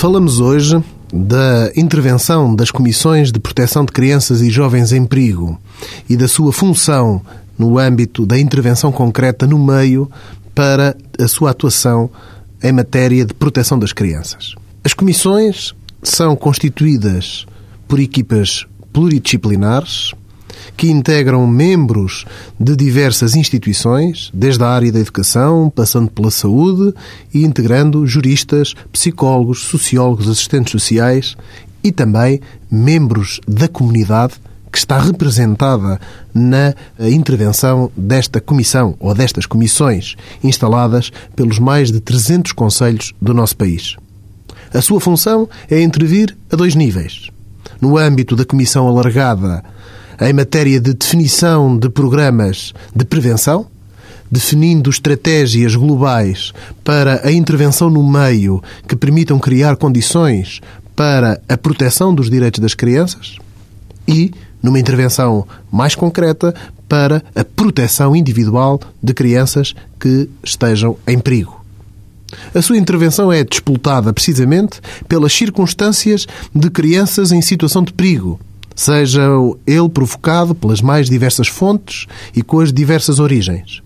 Falamos hoje da intervenção das Comissões de Proteção de Crianças e Jovens em Perigo e da sua função no âmbito da intervenção concreta no meio para a sua atuação em matéria de proteção das crianças. As comissões são constituídas por equipas pluridisciplinares que integram membros de diversas instituições, desde a área da educação, passando pela saúde e integrando juristas, psicólogos, sociólogos, assistentes sociais e também membros da comunidade que está representada na intervenção desta comissão ou destas comissões instaladas pelos mais de 300 conselhos do nosso país. A sua função é intervir a dois níveis. No âmbito da comissão alargada em matéria de definição de programas de prevenção, definindo estratégias globais para a intervenção no meio que permitam criar condições para a proteção dos direitos das crianças e, numa intervenção mais concreta, para a proteção individual de crianças que estejam em perigo. A sua intervenção é disputada precisamente pelas circunstâncias de crianças em situação de perigo, seja ele provocado pelas mais diversas fontes e com as diversas origens.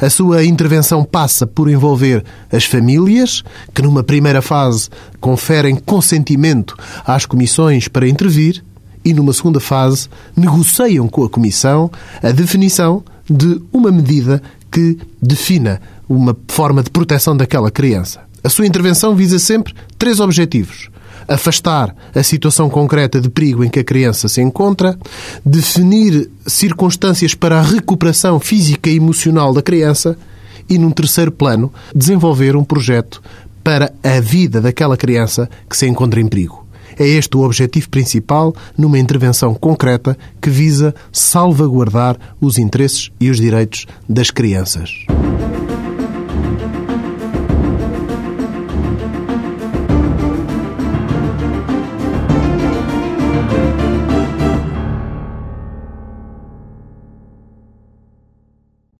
A sua intervenção passa por envolver as famílias, que numa primeira fase conferem consentimento às comissões para intervir, e numa segunda fase negociam com a Comissão a definição de uma medida que defina uma forma de proteção daquela criança. A sua intervenção visa sempre três objetivos afastar a situação concreta de perigo em que a criança se encontra, definir circunstâncias para a recuperação física e emocional da criança e, num terceiro plano, desenvolver um projeto para a vida daquela criança que se encontra em perigo. É este o objetivo principal numa intervenção concreta que visa salvaguardar os interesses e os direitos das crianças.